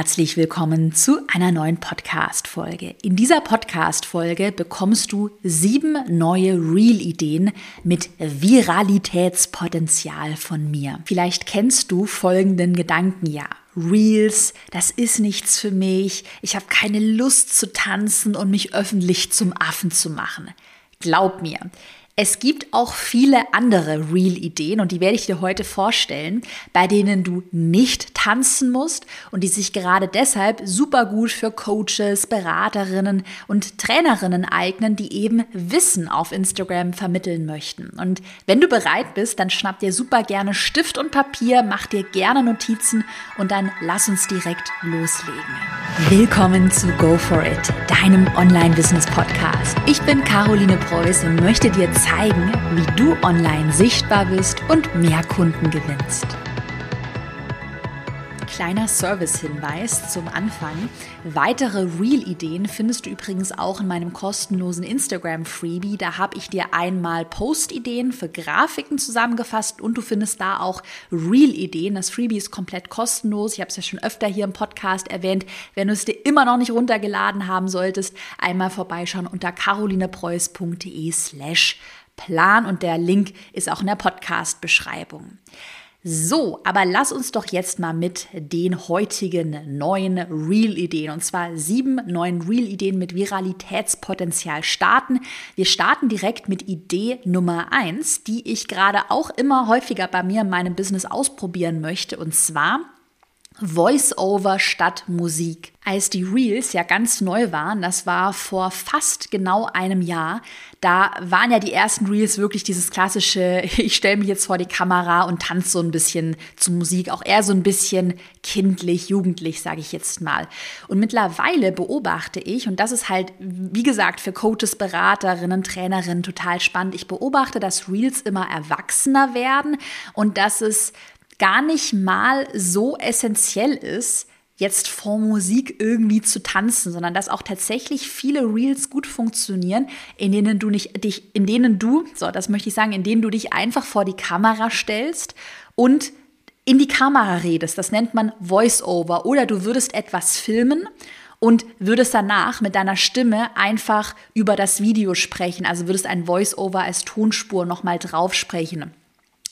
herzlich willkommen zu einer neuen Podcast-Folge. In dieser Podcast-Folge bekommst du sieben neue Real-Ideen mit Viralitätspotenzial von mir. Vielleicht kennst du folgenden Gedanken ja. Reels, das ist nichts für mich. Ich habe keine Lust zu tanzen und mich öffentlich zum Affen zu machen. Glaub mir, es gibt auch viele andere Real-Ideen und die werde ich dir heute vorstellen, bei denen du nicht tanzen musst und die sich gerade deshalb super gut für Coaches, Beraterinnen und Trainerinnen eignen, die eben Wissen auf Instagram vermitteln möchten. Und wenn du bereit bist, dann schnapp dir super gerne Stift und Papier, mach dir gerne Notizen und dann lass uns direkt loslegen. Willkommen zu Go For It, deinem Online-Business-Podcast. Ich bin Caroline Preuß und möchte dir zeigen, zeigen, wie du online sichtbar bist und mehr Kunden gewinnst. Kleiner Service-Hinweis zum Anfang. Weitere Real-Ideen findest du übrigens auch in meinem kostenlosen Instagram-Freebie. Da habe ich dir einmal Post-Ideen für Grafiken zusammengefasst und du findest da auch Real-Ideen. Das Freebie ist komplett kostenlos. Ich habe es ja schon öfter hier im Podcast erwähnt. Wenn du es dir immer noch nicht runtergeladen haben solltest, einmal vorbeischauen unter carolinepreuß.de slash Plan und der Link ist auch in der Podcast-Beschreibung. So, aber lass uns doch jetzt mal mit den heutigen neuen Real-Ideen, und zwar sieben neuen Real-Ideen mit Viralitätspotenzial starten. Wir starten direkt mit Idee Nummer eins, die ich gerade auch immer häufiger bei mir in meinem Business ausprobieren möchte, und zwar Voice-over statt Musik. Als die Reels ja ganz neu waren, das war vor fast genau einem Jahr, da waren ja die ersten Reels wirklich dieses klassische, ich stelle mich jetzt vor die Kamera und tanze so ein bisschen zu Musik, auch eher so ein bisschen kindlich, jugendlich, sage ich jetzt mal. Und mittlerweile beobachte ich, und das ist halt, wie gesagt, für Coaches, Beraterinnen, Trainerinnen total spannend, ich beobachte, dass Reels immer erwachsener werden und dass es gar nicht mal so essentiell ist, jetzt vor Musik irgendwie zu tanzen, sondern dass auch tatsächlich viele Reels gut funktionieren, in denen du nicht dich, in denen du, so das möchte ich sagen, in denen du dich einfach vor die Kamera stellst und in die Kamera redest. Das nennt man Voice-Over. Oder du würdest etwas filmen und würdest danach mit deiner Stimme einfach über das Video sprechen. Also würdest ein Voice-Over als Tonspur nochmal drauf sprechen.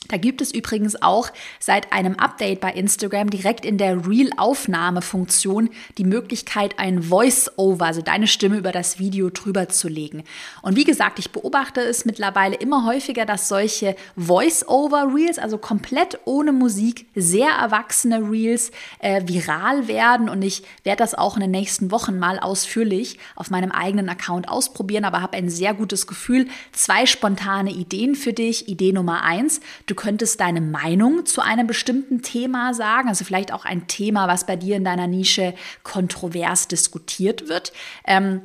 Da gibt es übrigens auch seit einem Update bei Instagram direkt in der Reel-Aufnahme-Funktion die Möglichkeit, ein Voice-Over, also deine Stimme über das Video drüber zu legen. Und wie gesagt, ich beobachte es mittlerweile immer häufiger, dass solche Voice-Over-Reels, also komplett ohne Musik, sehr erwachsene Reels äh, viral werden. Und ich werde das auch in den nächsten Wochen mal ausführlich auf meinem eigenen Account ausprobieren, aber habe ein sehr gutes Gefühl. Zwei spontane Ideen für dich. Idee Nummer eins. Du könntest deine Meinung zu einem bestimmten Thema sagen, also vielleicht auch ein Thema, was bei dir in deiner Nische kontrovers diskutiert wird. Ähm,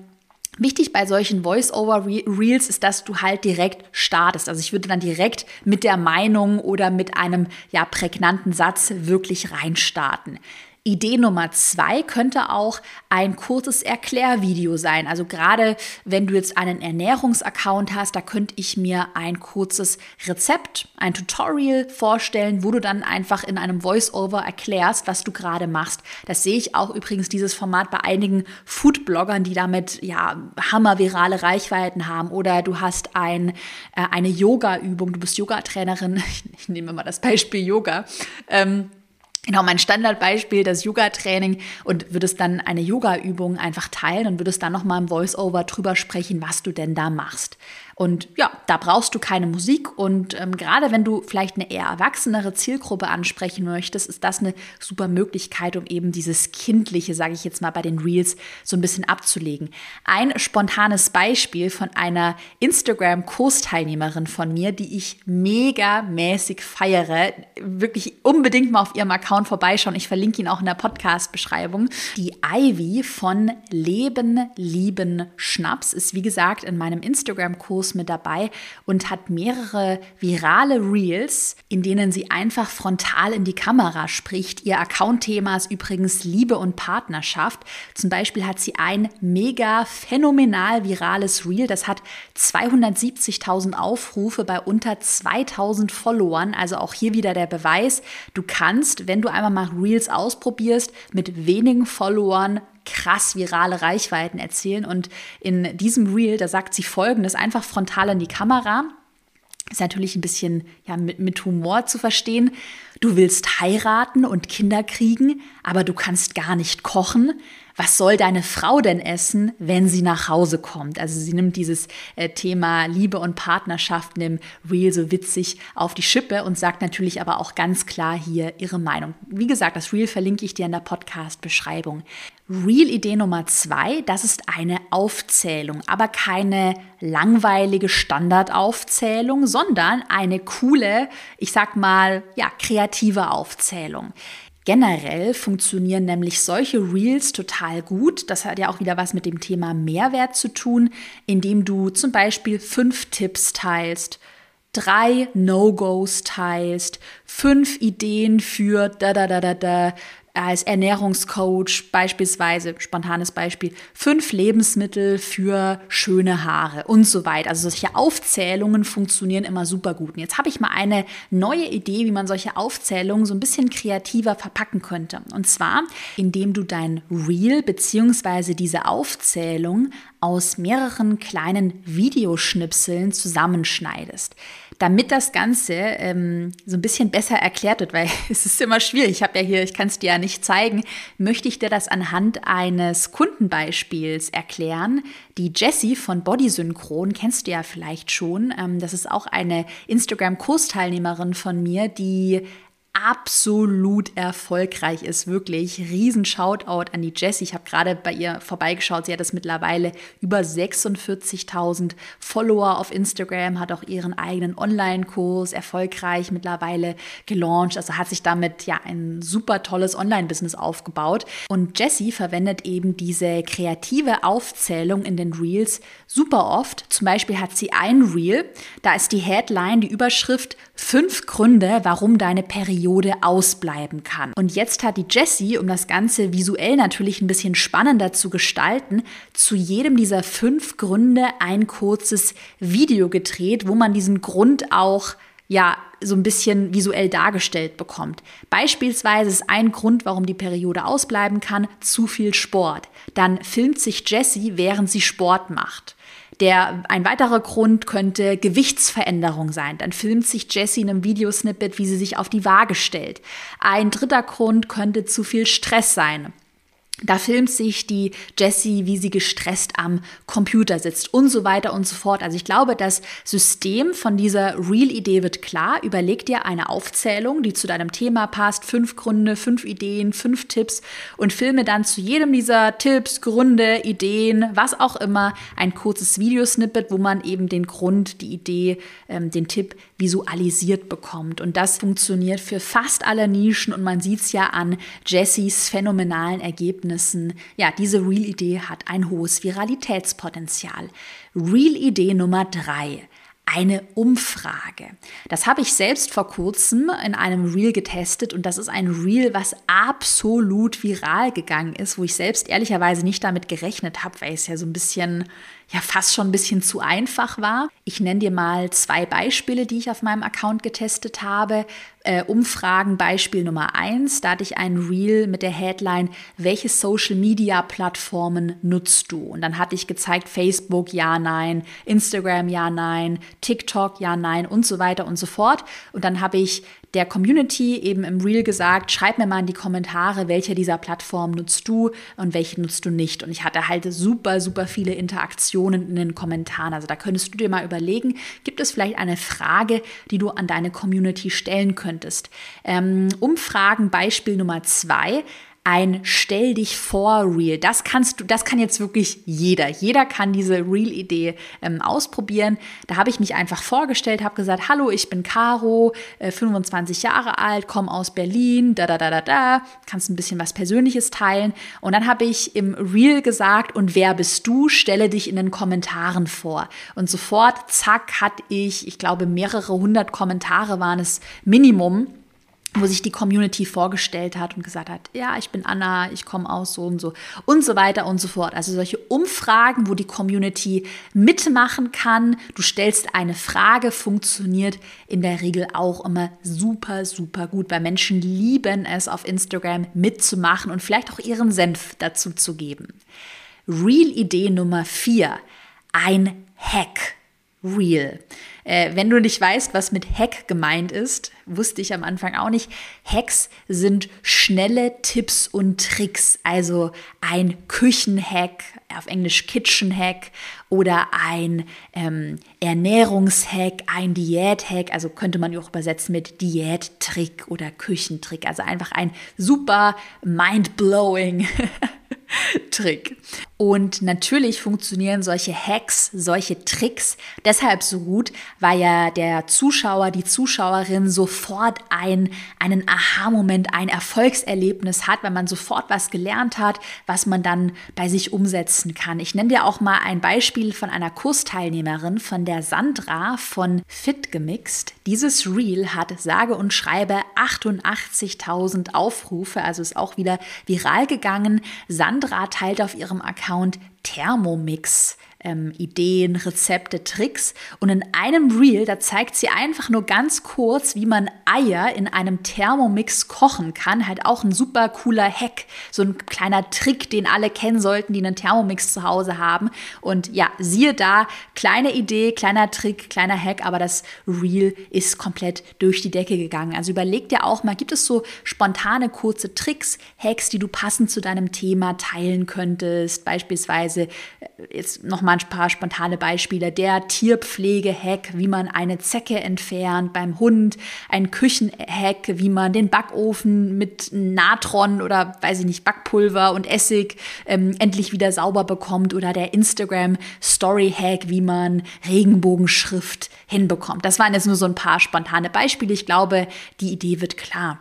Wichtig bei solchen Voice-over-Reels ist, dass du halt direkt startest. Also ich würde dann direkt mit der Meinung oder mit einem ja prägnanten Satz wirklich reinstarten. Idee Nummer zwei könnte auch ein kurzes Erklärvideo sein. Also gerade wenn du jetzt einen Ernährungsaccount hast, da könnte ich mir ein kurzes Rezept, ein Tutorial vorstellen, wo du dann einfach in einem Voice-Over erklärst, was du gerade machst. Das sehe ich auch übrigens dieses Format bei einigen Food-Bloggern, die damit ja hammervirale Reichweiten haben. Oder du hast ein, äh, eine Yoga-Übung, du bist Yoga-Trainerin. Ich, ich, nehme mal das Beispiel Yoga. Ähm, Genau, mein Standardbeispiel, das Yoga-Training und würdest dann eine Yoga-Übung einfach teilen und würdest dann nochmal im Voice-Over drüber sprechen, was du denn da machst. Und ja, da brauchst du keine Musik. Und ähm, gerade wenn du vielleicht eine eher erwachsenere Zielgruppe ansprechen möchtest, ist das eine super Möglichkeit, um eben dieses Kindliche, sage ich jetzt mal, bei den Reels so ein bisschen abzulegen. Ein spontanes Beispiel von einer Instagram-Kursteilnehmerin von mir, die ich mega mäßig feiere. Wirklich unbedingt mal auf ihrem Account vorbeischauen. Ich verlinke ihn auch in der Podcast-Beschreibung. Die Ivy von Leben, Lieben, Schnaps ist wie gesagt in meinem Instagram-Kurs kostenlos mit dabei und hat mehrere virale Reels, in denen sie einfach frontal in die Kamera spricht. Ihr Account-Thema ist übrigens Liebe und Partnerschaft. Zum Beispiel hat sie ein mega phänomenal virales Reel, das hat 270.000 Aufrufe bei unter 2000 Followern. Also auch hier wieder der Beweis, du kannst, wenn du einmal mal Reels ausprobierst, mit wenigen Followern krass virale Reichweiten erzielen. Und in diesem Reel, da sagt sie folgendes, einfach frontal in die Kamera. Ist natürlich ein bisschen ja, mit, mit Humor zu verstehen. Du willst heiraten und Kinder kriegen, aber du kannst gar nicht kochen was soll deine Frau denn essen, wenn sie nach Hause kommt? Also sie nimmt dieses äh, Thema Liebe und Partnerschaft im Reel so witzig auf die Schippe und sagt natürlich aber auch ganz klar hier ihre Meinung. Wie gesagt, das Reel verlinke ich dir in der Podcast-Beschreibung. Reel-Idee Nummer zwei, das ist eine Aufzählung, aber keine langweilige Standardaufzählung, sondern eine coole, ich sag mal, ja, kreative Aufzählung. Generell funktionieren nämlich solche Reels total gut. Das hat ja auch wieder was mit dem Thema Mehrwert zu tun, indem du zum Beispiel fünf Tipps teilst, drei No-Gos teilst, fünf Ideen für da da da da da, als Ernährungscoach beispielsweise, spontanes Beispiel, fünf Lebensmittel für schöne Haare und so weiter. Also solche Aufzählungen funktionieren immer super gut. Und jetzt habe ich mal eine neue Idee, wie man solche Aufzählungen so ein bisschen kreativer verpacken könnte. Und zwar, indem du dein Reel bzw. diese Aufzählung aus mehreren kleinen Videoschnipseln zusammenschneidest damit das Ganze ähm, so ein bisschen besser erklärt wird, weil es ist immer schwierig. Ich habe ja hier, ich kann es dir ja nicht zeigen, möchte ich dir das anhand eines Kundenbeispiels erklären. Die Jessie von Body Synchron kennst du ja vielleicht schon. Ähm, das ist auch eine Instagram-Kursteilnehmerin von mir, die absolut erfolgreich ist. Wirklich riesen Shoutout an die Jessie. Ich habe gerade bei ihr vorbeigeschaut. Sie hat das mittlerweile über 46.000 Follower auf Instagram, hat auch ihren eigenen Online-Kurs erfolgreich mittlerweile gelauncht. Also hat sich damit ja ein super tolles Online-Business aufgebaut. Und Jessie verwendet eben diese kreative Aufzählung in den Reels super oft. Zum Beispiel hat sie ein Reel, da ist die Headline, die Überschrift fünf Gründe, warum deine Periode Periode ausbleiben kann. Und jetzt hat die Jessie, um das Ganze visuell natürlich ein bisschen spannender zu gestalten, zu jedem dieser fünf Gründe ein kurzes Video gedreht, wo man diesen Grund auch ja so ein bisschen visuell dargestellt bekommt. Beispielsweise ist ein Grund, warum die Periode ausbleiben kann, zu viel Sport. Dann filmt sich Jessie, während sie Sport macht. Der, ein weiterer Grund könnte Gewichtsveränderung sein. Dann filmt sich Jessie in einem Videosnippet, wie sie sich auf die Waage stellt. Ein dritter Grund könnte zu viel Stress sein. Da filmt sich die Jessie, wie sie gestresst am Computer sitzt und so weiter und so fort. Also ich glaube, das System von dieser Real-Idee wird klar. Überleg dir eine Aufzählung, die zu deinem Thema passt. Fünf Gründe, fünf Ideen, fünf Tipps und filme dann zu jedem dieser Tipps, Gründe, Ideen, was auch immer, ein kurzes Videosnippet, wo man eben den Grund, die Idee, ähm, den Tipp visualisiert bekommt. Und das funktioniert für fast alle Nischen und man sieht es ja an Jessies phänomenalen Ergebnissen. Ja, diese Real-Idee hat ein hohes Viralitätspotenzial. Real-Idee Nummer drei eine Umfrage. Das habe ich selbst vor kurzem in einem Reel getestet und das ist ein Reel, was absolut viral gegangen ist, wo ich selbst ehrlicherweise nicht damit gerechnet habe, weil es ja so ein bisschen ja fast schon ein bisschen zu einfach war. Ich nenne dir mal zwei Beispiele, die ich auf meinem Account getestet habe. Äh, Umfragen Beispiel Nummer eins. Da hatte ich ein Reel mit der Headline, welche Social Media Plattformen nutzt du? Und dann hatte ich gezeigt, Facebook, ja, nein, Instagram, ja, nein, TikTok, ja, nein und so weiter und so fort. Und dann habe ich der Community eben im Reel gesagt, schreib mir mal in die Kommentare, welche dieser Plattformen nutzt du und welche nutzt du nicht. Und ich hatte halt super, super viele Interaktionen in den Kommentaren. Also da könntest du dir mal überlegen, gibt es vielleicht eine Frage, die du an deine Community stellen könntest. Ähm, Umfragen Beispiel Nummer zwei ein Stell dich vor Reel. Das kannst du, das kann jetzt wirklich jeder. Jeder kann diese Reel-Idee ähm, ausprobieren. Da habe ich mich einfach vorgestellt, habe gesagt, hallo, ich bin Caro, äh, 25 Jahre alt, komme aus Berlin, da da da da da. Kannst ein bisschen was Persönliches teilen. Und dann habe ich im Reel gesagt, und wer bist du? Stelle dich in den Kommentaren vor. Und sofort, zack, hatte ich, ich glaube, mehrere hundert Kommentare waren es Minimum wo sich die Community vorgestellt hat und gesagt hat, ja, ich bin Anna, ich komme aus so und so und so weiter und so fort. Also solche Umfragen, wo die Community mitmachen kann. Du stellst eine Frage, funktioniert in der Regel auch immer super, super gut, weil Menschen lieben es, auf Instagram mitzumachen und vielleicht auch ihren Senf dazu zu geben. Real-Idee Nummer vier. Ein Hack. Real. Äh, wenn du nicht weißt, was mit Hack gemeint ist, wusste ich am Anfang auch nicht. Hacks sind schnelle Tipps und Tricks, also ein Küchenhack, auf Englisch Kitchen Hack oder ein ähm, Ernährungshack, ein Diäthack, also könnte man auch übersetzen mit Diättrick oder Küchentrick, also einfach ein super mind-blowing Trick. Und natürlich funktionieren solche Hacks, solche Tricks deshalb so gut, weil ja der Zuschauer, die Zuschauerin sofort ein, einen Aha-Moment, ein Erfolgserlebnis hat, weil man sofort was gelernt hat, was man dann bei sich umsetzen kann. Ich nenne dir auch mal ein Beispiel von einer Kursteilnehmerin, von der Sandra von Fit Gemixt. Dieses Reel hat sage und schreibe 88.000 Aufrufe, also ist auch wieder viral gegangen. Sandra teilt auf ihrem Account Thermomix ähm, Ideen, Rezepte, Tricks. Und in einem Reel, da zeigt sie einfach nur ganz kurz, wie man Eier in einem Thermomix kochen kann. Halt auch ein super cooler Hack, so ein kleiner Trick, den alle kennen sollten, die einen Thermomix zu Hause haben. Und ja, siehe da, kleine Idee, kleiner Trick, kleiner Hack, aber das Reel ist komplett durch die Decke gegangen. Also überleg dir auch mal, gibt es so spontane kurze Tricks, Hacks, die du passend zu deinem Thema teilen könntest? Beispielsweise äh, jetzt nochmal mal ein paar spontane Beispiele. Der Tierpflege-Hack, wie man eine Zecke entfernt beim Hund, ein Küchen-Hack, wie man den Backofen mit Natron oder weiß ich nicht, Backpulver und Essig ähm, endlich wieder sauber bekommt oder der Instagram-Story-Hack, wie man Regenbogenschrift hinbekommt. Das waren jetzt nur so ein paar spontane Beispiele. Ich glaube, die Idee wird klar.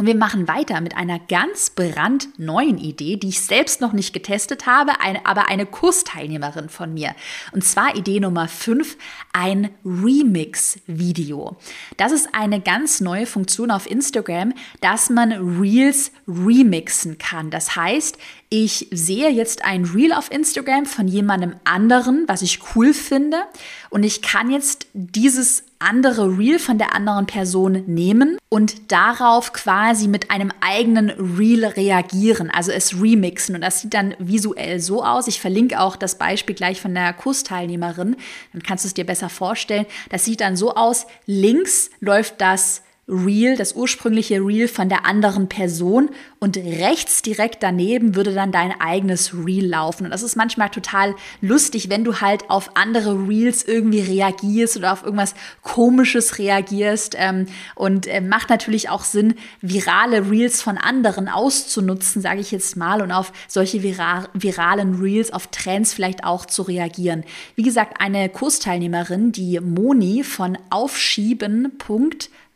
Und wir machen weiter mit einer ganz brandneuen Idee, die ich selbst noch nicht getestet habe, aber eine Kursteilnehmerin von mir. Und zwar Idee Nummer 5, ein Remix-Video. Das ist eine ganz neue Funktion auf Instagram, dass man Reels remixen kann. Das heißt, ich sehe jetzt ein Reel auf Instagram von jemandem anderen, was ich cool finde, und ich kann jetzt dieses andere Reel von der anderen Person nehmen und darauf quasi mit einem eigenen Reel reagieren, also es remixen. Und das sieht dann visuell so aus. Ich verlinke auch das Beispiel gleich von der Kursteilnehmerin, dann kannst du es dir besser vorstellen. Das sieht dann so aus, links läuft das Reel, das ursprüngliche Reel von der anderen Person und rechts direkt daneben würde dann dein eigenes Reel laufen. Und das ist manchmal total lustig, wenn du halt auf andere Reels irgendwie reagierst oder auf irgendwas Komisches reagierst. Ähm, und äh, macht natürlich auch Sinn, virale Reels von anderen auszunutzen, sage ich jetzt mal, und auf solche vira viralen Reels, auf Trends vielleicht auch zu reagieren. Wie gesagt, eine Kursteilnehmerin, die Moni von Aufschieben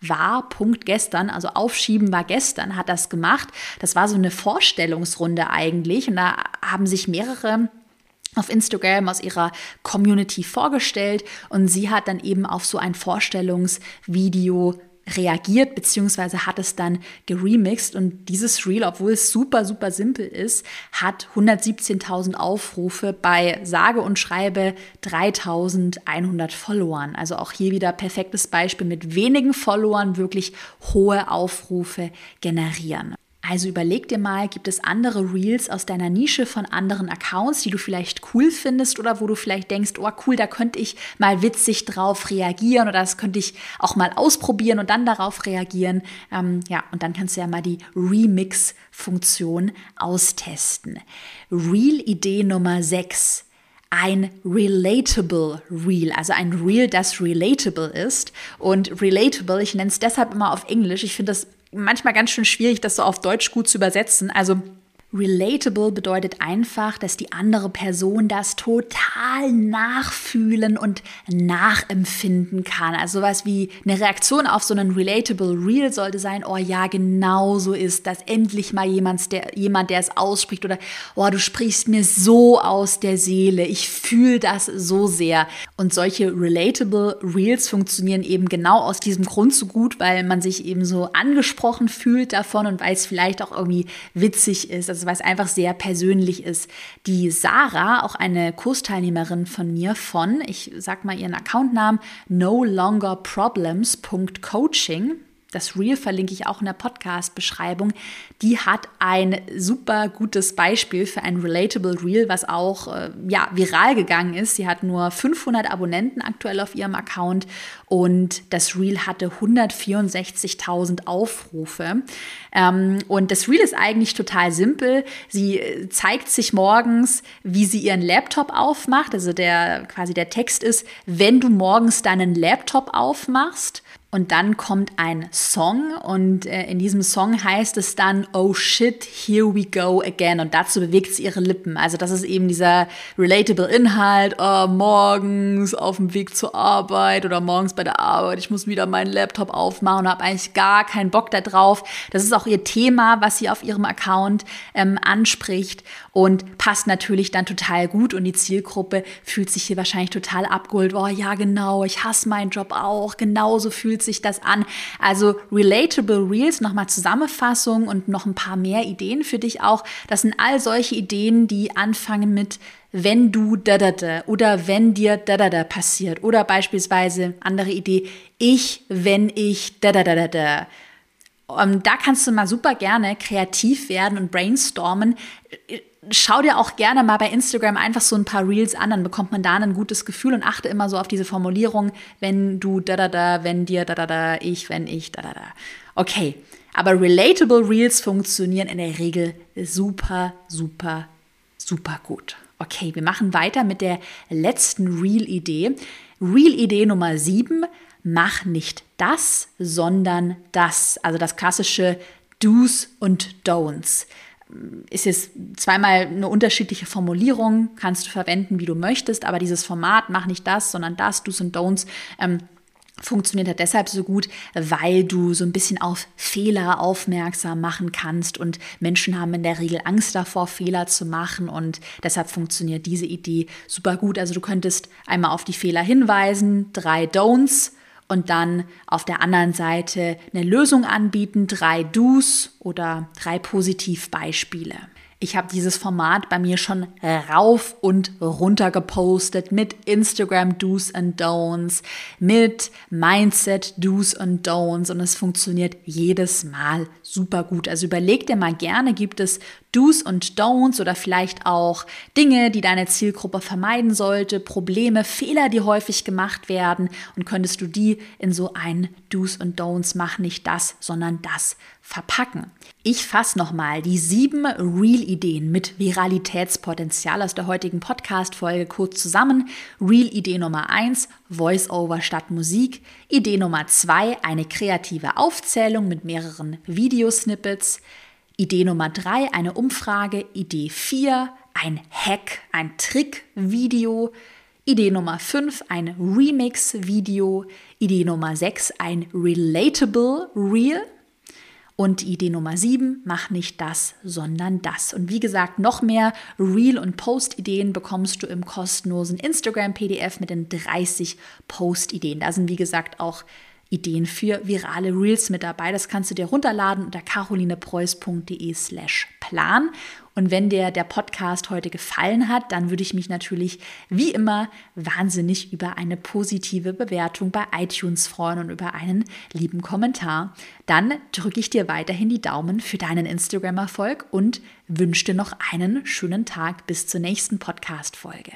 war Punkt gestern, also Aufschieben war gestern, hat das gemacht. Das war so eine Vorstellungsrunde eigentlich und da haben sich mehrere auf Instagram aus ihrer Community vorgestellt und sie hat dann eben auf so ein Vorstellungsvideo reagiert, beziehungsweise hat es dann geremixed und dieses Reel, obwohl es super, super simpel ist, hat 117.000 Aufrufe bei sage und schreibe 3.100 Followern. Also auch hier wieder perfektes Beispiel mit wenigen Followern wirklich hohe Aufrufe generieren. Also überleg dir mal, gibt es andere Reels aus deiner Nische von anderen Accounts, die du vielleicht cool findest oder wo du vielleicht denkst, oh cool, da könnte ich mal witzig drauf reagieren oder das könnte ich auch mal ausprobieren und dann darauf reagieren. Ähm, ja, und dann kannst du ja mal die Remix-Funktion austesten. Reel-Idee Nummer 6 ein relatable Reel, also ein Reel, das relatable ist. Und relatable, ich nenne es deshalb immer auf Englisch, ich finde das manchmal ganz schön schwierig, das so auf Deutsch gut zu übersetzen. Also Relatable bedeutet einfach, dass die andere Person das total nachfühlen und nachempfinden kann. Also sowas wie eine Reaktion auf so einen Relatable Real sollte sein, oh ja, genau so ist das. Endlich mal jemand, der, jemand, der es ausspricht oder oh, du sprichst mir so aus der Seele. Ich fühle das so sehr. Und solche Relatable Reels funktionieren eben genau aus diesem Grund so gut, weil man sich eben so angesprochen fühlt davon und weil es vielleicht auch irgendwie witzig ist. Also weil es einfach sehr persönlich ist. Die Sarah, auch eine Kursteilnehmerin von mir von, ich sag mal ihren Accountnamen, no longer problems.coaching, das Reel verlinke ich auch in der Podcast-Beschreibung. Die hat ein super gutes Beispiel für ein relatable Reel, was auch äh, ja, viral gegangen ist. Sie hat nur 500 Abonnenten aktuell auf ihrem Account und das Reel hatte 164.000 Aufrufe. Ähm, und das Reel ist eigentlich total simpel. Sie äh, zeigt sich morgens, wie sie ihren Laptop aufmacht. Also der quasi der Text ist, wenn du morgens deinen Laptop aufmachst, und dann kommt ein Song und äh, in diesem Song heißt es dann, oh shit, here we go again. Und dazu bewegt sie ihre Lippen. Also das ist eben dieser relatable Inhalt, oh, morgens auf dem Weg zur Arbeit oder morgens bei der Arbeit, ich muss wieder meinen Laptop aufmachen und habe eigentlich gar keinen Bock da drauf. Das ist auch ihr Thema, was sie auf ihrem Account ähm, anspricht und passt natürlich dann total gut und die Zielgruppe fühlt sich hier wahrscheinlich total abgeholt. Oh ja, genau, ich hasse meinen Job auch, genauso fühlt sich das an. Also Relatable Reels, nochmal Zusammenfassung und noch ein paar mehr Ideen für dich auch. Das sind all solche Ideen, die anfangen mit wenn du da da da oder wenn dir da da da passiert oder beispielsweise andere Idee ich wenn ich da da da da da um, da kannst du mal super gerne kreativ werden und brainstormen schau dir auch gerne mal bei Instagram einfach so ein paar Reels an, dann bekommt man da ein gutes Gefühl und achte immer so auf diese Formulierung, wenn du da da da, wenn dir da da da, ich, wenn ich da da da. Okay, aber relatable Reels funktionieren in der Regel super, super, super gut. Okay, wir machen weiter mit der letzten Reel-Idee. Reel-Idee Nummer 7, mach nicht das, sondern das. Also das klassische Do's und Don'ts ist jetzt zweimal eine unterschiedliche Formulierung, kannst du verwenden, wie du möchtest, aber dieses Format, mach nicht das, sondern das, Do's und Don'ts, ähm, funktioniert halt deshalb so gut, weil du so ein bisschen auf Fehler aufmerksam machen kannst und Menschen haben in der Regel Angst davor, Fehler zu machen und deshalb funktioniert diese Idee super gut. Also du könntest einmal auf die Fehler hinweisen, drei Don'ts, und dann auf der anderen Seite eine Lösung anbieten, drei Do's oder drei Positivbeispiele. Ich habe dieses Format bei mir schon rauf und runter gepostet mit Instagram Do's and Don'ts, mit Mindset Do's and Don'ts und es funktioniert jedes Mal super gut. Also überleg dir mal gerne, gibt es Do's und Don'ts oder vielleicht auch Dinge, die deine Zielgruppe vermeiden sollte, Probleme, Fehler, die häufig gemacht werden und könntest du die in so ein Do's und Don'ts machen, nicht das, sondern das verpacken. Ich fasse nochmal die sieben Real-Ideen mit Viralitätspotenzial aus der heutigen Podcast-Folge kurz zusammen. Real-Idee Nummer eins: Voice-Over statt Musik. Idee Nummer zwei: eine kreative Aufzählung mit mehreren Videosnippets. Idee Nummer drei: eine Umfrage. Idee vier: ein Hack, ein Trick-Video. Idee Nummer 5, ein Remix-Video. Idee Nummer 6, ein Relatable Reel. Und Idee Nummer 7, mach nicht das, sondern das. Und wie gesagt, noch mehr Reel- und Post-Ideen bekommst du im kostenlosen Instagram-PDF mit den 30 Post-Ideen. Da sind, wie gesagt, auch Ideen für virale Reels mit dabei. Das kannst du dir runterladen unter carolinepreuß.de slash plan. Und wenn dir der Podcast heute gefallen hat, dann würde ich mich natürlich wie immer wahnsinnig über eine positive Bewertung bei iTunes freuen und über einen lieben Kommentar. Dann drücke ich dir weiterhin die Daumen für deinen Instagram-Erfolg und wünsche dir noch einen schönen Tag bis zur nächsten Podcast-Folge.